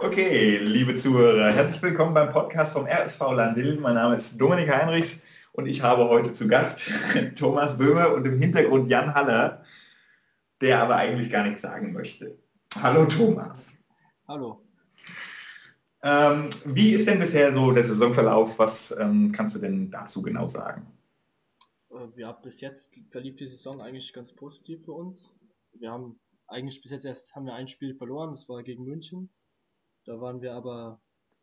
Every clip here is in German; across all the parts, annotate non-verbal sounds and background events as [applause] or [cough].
Okay, liebe Zuhörer, herzlich willkommen beim Podcast vom RSV Landil. Mein Name ist Dominik Heinrichs und ich habe heute zu Gast [laughs] Thomas Böhmer und im Hintergrund Jan Haller, der aber eigentlich gar nichts sagen möchte. Hallo Thomas. Hallo. Ähm, wie ist denn bisher so der Saisonverlauf? Was ähm, kannst du denn dazu genau sagen? Äh, ja, bis jetzt verlief die Saison eigentlich ganz positiv für uns. Wir haben eigentlich bis jetzt erst haben wir ein Spiel verloren, das war gegen München. Da waren wir aber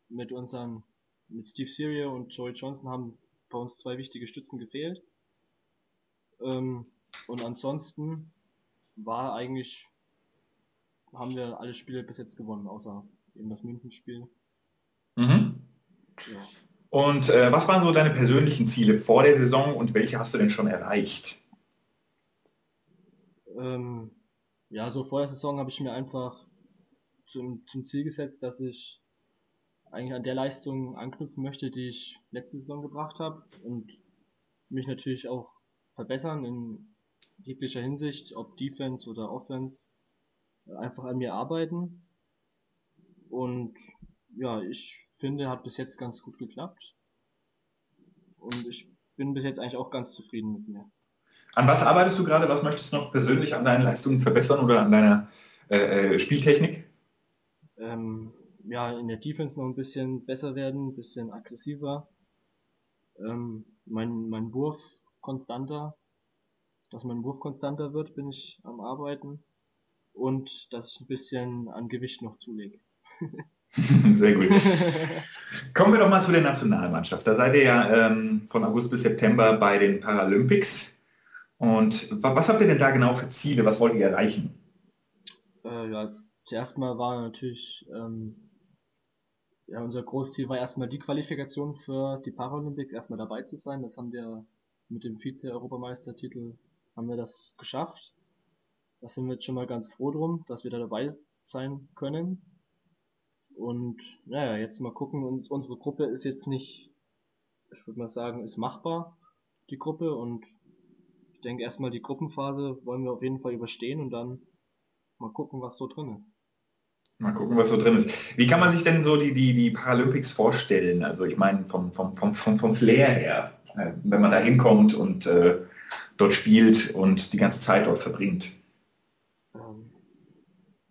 mit unseren, mit Steve Serio und Joey Johnson haben bei uns zwei wichtige Stützen gefehlt. Ähm, und ansonsten war eigentlich, haben wir alle Spiele bis jetzt gewonnen, außer eben das München-Spiel. Mhm. Ja. Und äh, was waren so deine persönlichen Ziele vor der Saison und welche hast du denn schon erreicht? Ähm, ja, so vor der Saison habe ich mir einfach zum, zum Ziel gesetzt, dass ich eigentlich an der Leistung anknüpfen möchte, die ich letzte Saison gebracht habe und mich natürlich auch verbessern in jeglicher Hinsicht, ob Defense oder Offense, einfach an mir arbeiten. Und ja, ich finde, hat bis jetzt ganz gut geklappt. Und ich bin bis jetzt eigentlich auch ganz zufrieden mit mir. An was arbeitest du gerade? Was möchtest du noch persönlich an deinen Leistungen verbessern oder an deiner äh, äh, Spieltechnik? Ähm, ja, in der Defense noch ein bisschen besser werden, ein bisschen aggressiver. Ähm, mein, mein Wurf konstanter, dass mein Wurf konstanter wird, bin ich am Arbeiten. Und dass ich ein bisschen an Gewicht noch zulege. [laughs] Sehr gut. Kommen wir doch mal zu der Nationalmannschaft. Da seid ihr ja ähm, von August bis September bei den Paralympics. Und was habt ihr denn da genau für Ziele? Was wollt ihr erreichen? Äh, ja, zuerst mal war natürlich, ähm, ja, unser Großziel war erstmal die Qualifikation für die Paralympics, erstmal dabei zu sein. Das haben wir mit dem Vize-Europameistertitel haben wir das geschafft. Da sind wir jetzt schon mal ganz froh drum, dass wir da dabei sein können. Und naja, jetzt mal gucken. Und unsere Gruppe ist jetzt nicht, ich würde mal sagen, ist machbar, die Gruppe. Und ich denke erstmal die Gruppenphase wollen wir auf jeden Fall überstehen und dann mal gucken, was so drin ist. Mal gucken, was so drin ist. Wie kann man sich denn so die, die, die Paralympics vorstellen? Also ich meine vom, vom, vom, vom, vom Flair her, äh, wenn man da hinkommt und äh, dort spielt und die ganze Zeit dort verbringt. Ähm,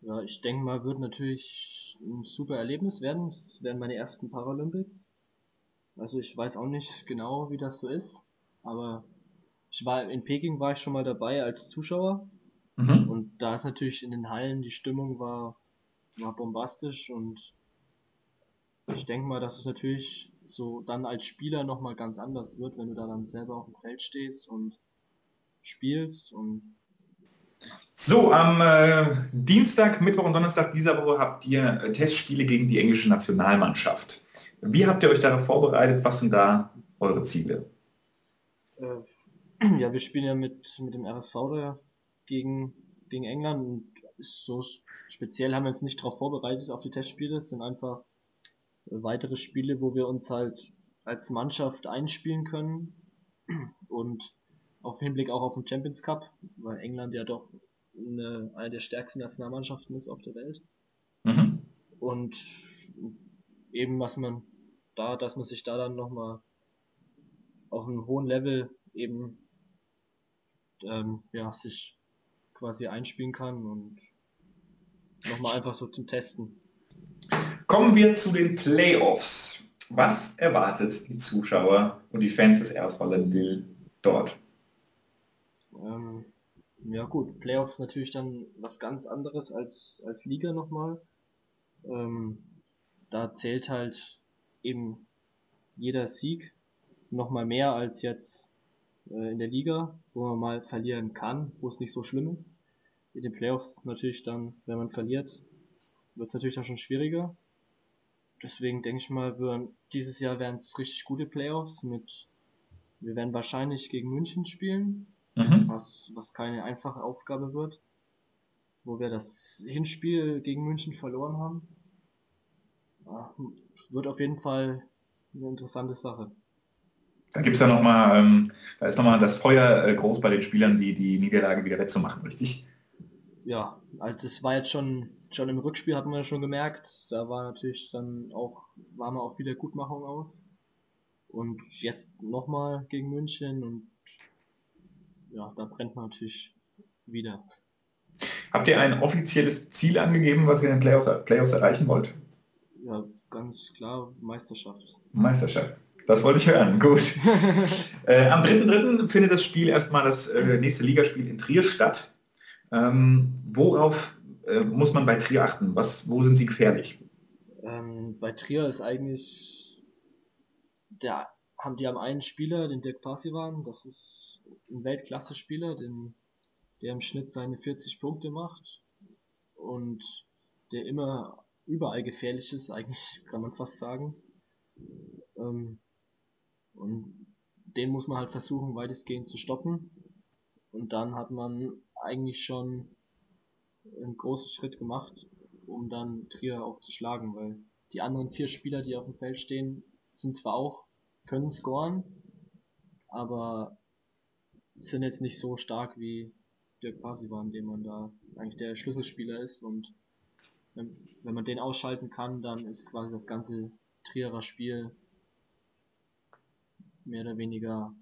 ja, ich denke mal, wird natürlich ein super Erlebnis werden. Es werden meine ersten Paralympics. Also ich weiß auch nicht genau, wie das so ist, aber ich war in Peking war ich schon mal dabei als Zuschauer mhm. und da ist natürlich in den Hallen die Stimmung war war bombastisch und ich denke mal, dass es natürlich so dann als Spieler nochmal ganz anders wird, wenn du da dann selber auf dem Feld stehst und spielst und so, am äh, Dienstag, Mittwoch und Donnerstag dieser Woche habt ihr äh, Testspiele gegen die englische Nationalmannschaft. Wie habt ihr euch darauf vorbereitet? Was sind da eure Ziele? Äh, [clears throat] ja, wir spielen ja mit, mit dem RSV da gegen, gegen England und so speziell haben wir uns nicht darauf vorbereitet auf die Testspiele. Es sind einfach weitere Spiele, wo wir uns halt als Mannschaft einspielen können und auf Hinblick auch auf den Champions Cup, weil England ja doch eine, eine der stärksten Nationalmannschaften ist auf der Welt. Mhm. Und eben was man da, dass man sich da dann nochmal auf einem hohen Level eben ähm, ja, sich quasi einspielen kann und nochmal einfach so zum Testen. Kommen wir zu den Playoffs. Was erwartet die Zuschauer und die Fans des Dill dort? Ähm, ja gut, Playoffs natürlich dann was ganz anderes als, als Liga nochmal. Ähm, da zählt halt eben jeder Sieg nochmal mehr als jetzt in der Liga, wo man mal verlieren kann, wo es nicht so schlimm ist. In den Playoffs natürlich dann, wenn man verliert, wird es natürlich dann schon schwieriger. Deswegen denke ich mal, wir, dieses Jahr werden es richtig gute Playoffs mit, wir werden wahrscheinlich gegen München spielen, mhm. was, was keine einfache Aufgabe wird, wo wir das Hinspiel gegen München verloren haben. Ja, wird auf jeden Fall eine interessante Sache. Da gibt es ja nochmal, ähm, da ist nochmal das Feuer äh, groß bei den Spielern, die die Niederlage wieder wettzumachen, richtig? ja, also das war jetzt schon, schon im Rückspiel hat man ja schon gemerkt, da war natürlich dann auch, war man auch wieder Gutmachung aus. Und jetzt nochmal gegen München und ja, da brennt man natürlich wieder. Habt ihr ein offizielles Ziel angegeben, was ihr in den Playoff, Playoffs erreichen wollt? Ja, ganz klar, Meisterschaft. Meisterschaft. Das wollte ich hören. Gut. [laughs] äh, am 3.3. findet das Spiel erstmal das äh, nächste Ligaspiel in Trier statt. Ähm, worauf äh, muss man bei Trier achten? Was, wo sind sie gefährlich? Ähm, bei Trier ist eigentlich der haben die am einen Spieler, den Dirk Parsivan, das ist ein Weltklasse-Spieler, den, der im Schnitt seine 40 Punkte macht und der immer überall gefährlich ist, eigentlich [laughs] kann man fast sagen. Ähm, und den muss man halt versuchen, weitestgehend zu stoppen. Und dann hat man eigentlich schon einen großen Schritt gemacht, um dann Trier auch zu schlagen, weil die anderen vier Spieler, die auf dem Feld stehen, sind zwar auch, können scoren, aber sind jetzt nicht so stark wie Dirk Pasivan, dem man da eigentlich der Schlüsselspieler ist und wenn, wenn man den ausschalten kann, dann ist quasi das ganze Trierer Spiel mehr oder weniger,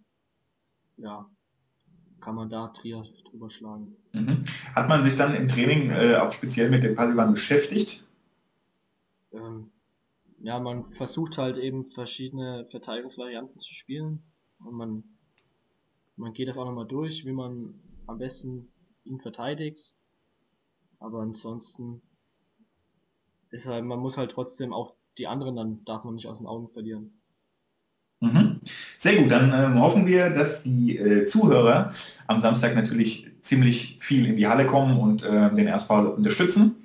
ja, kann man da Trier drüber schlagen. Mhm. Hat man sich dann im Training äh, auch speziell mit dem Paliban beschäftigt? Ähm, ja, man versucht halt eben verschiedene Verteidigungsvarianten zu spielen und man, man geht das auch nochmal durch, wie man am besten ihn verteidigt. Aber ansonsten ist halt, man muss halt trotzdem auch die anderen, dann darf man nicht aus den Augen verlieren. Mhm. Sehr gut, dann ähm, hoffen wir, dass die äh, Zuhörer am Samstag natürlich ziemlich viel in die Halle kommen und äh, den RSV unterstützen.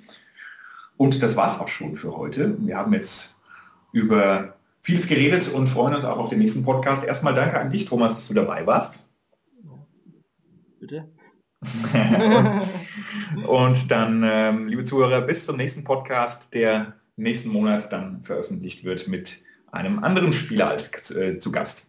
Und das war es auch schon für heute. Wir haben jetzt über vieles geredet und freuen uns auch auf den nächsten Podcast. Erstmal danke an dich, Thomas, dass du dabei warst. Bitte. [laughs] und, und, dann, ähm, liebe Zuhörer, bis zum nächsten Podcast, der nächsten Monat dann veröffentlicht wird mit einem anderen Spieler als äh, zu Gast.